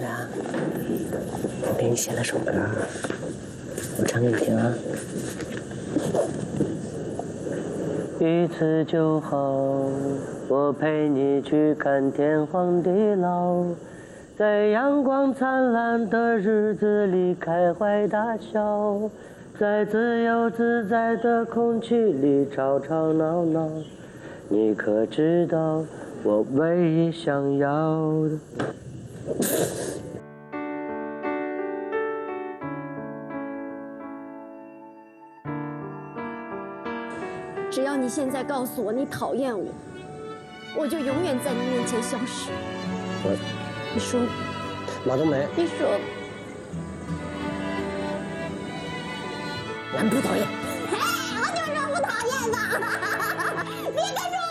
我给你写了首歌，我唱给你听啊。一次就好，我陪你去看天荒地老，在阳光灿烂的日子里开怀大笑，在自由自在的空气里吵吵闹闹。你可知道我唯一想要的？只要你现在告诉我你讨厌我，我就永远在你面前消失。我，你说，马冬梅，你说，俺不讨厌。嘿我就说不讨厌的。别跟着我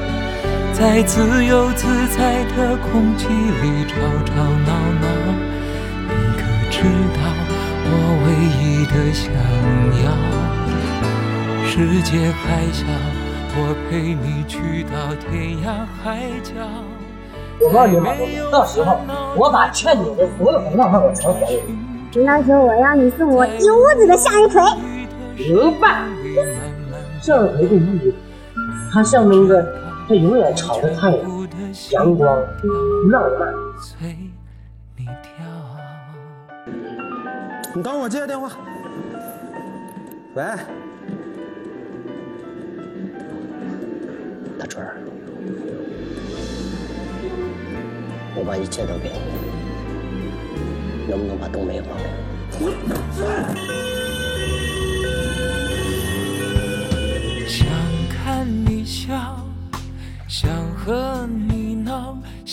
在自由自在的空气里吵吵闹闹。你可知道？我唯一的想要，世界还小，我陪你去到天涯海角。我告诉你马东，到时候我把欠你的所有的浪漫我全还给你。到时候我要你送我一屋子的向日葵。明白。向日葵的意义，它象征着它永远朝着太阳，阳光，浪漫。你等我接个电话。喂，大春儿，我把一切都给你，能不能把冬梅还给我？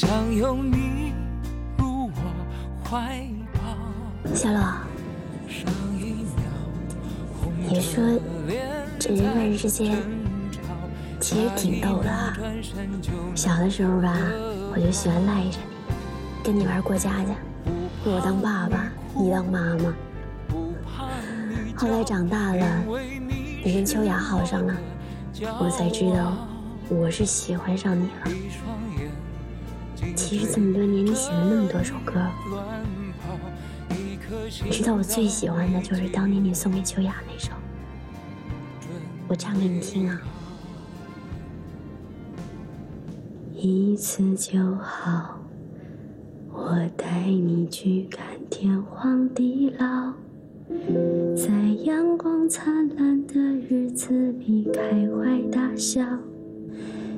想拥你入我怀抱。小洛。你说这人和人之间其实挺逗的啊。小的时候吧，我就喜欢赖着你，跟你玩过家家，我当爸爸，你当妈妈。后来长大了，你跟秋雅好上了，我才知道我是喜欢上你了。其实这么多年，你写了那么多首歌，你知道我最喜欢的就是当年你送给秋雅那首。我唱给你听啊！一次就好，我带你去看天荒地老，在阳光灿烂的日子里开怀大笑，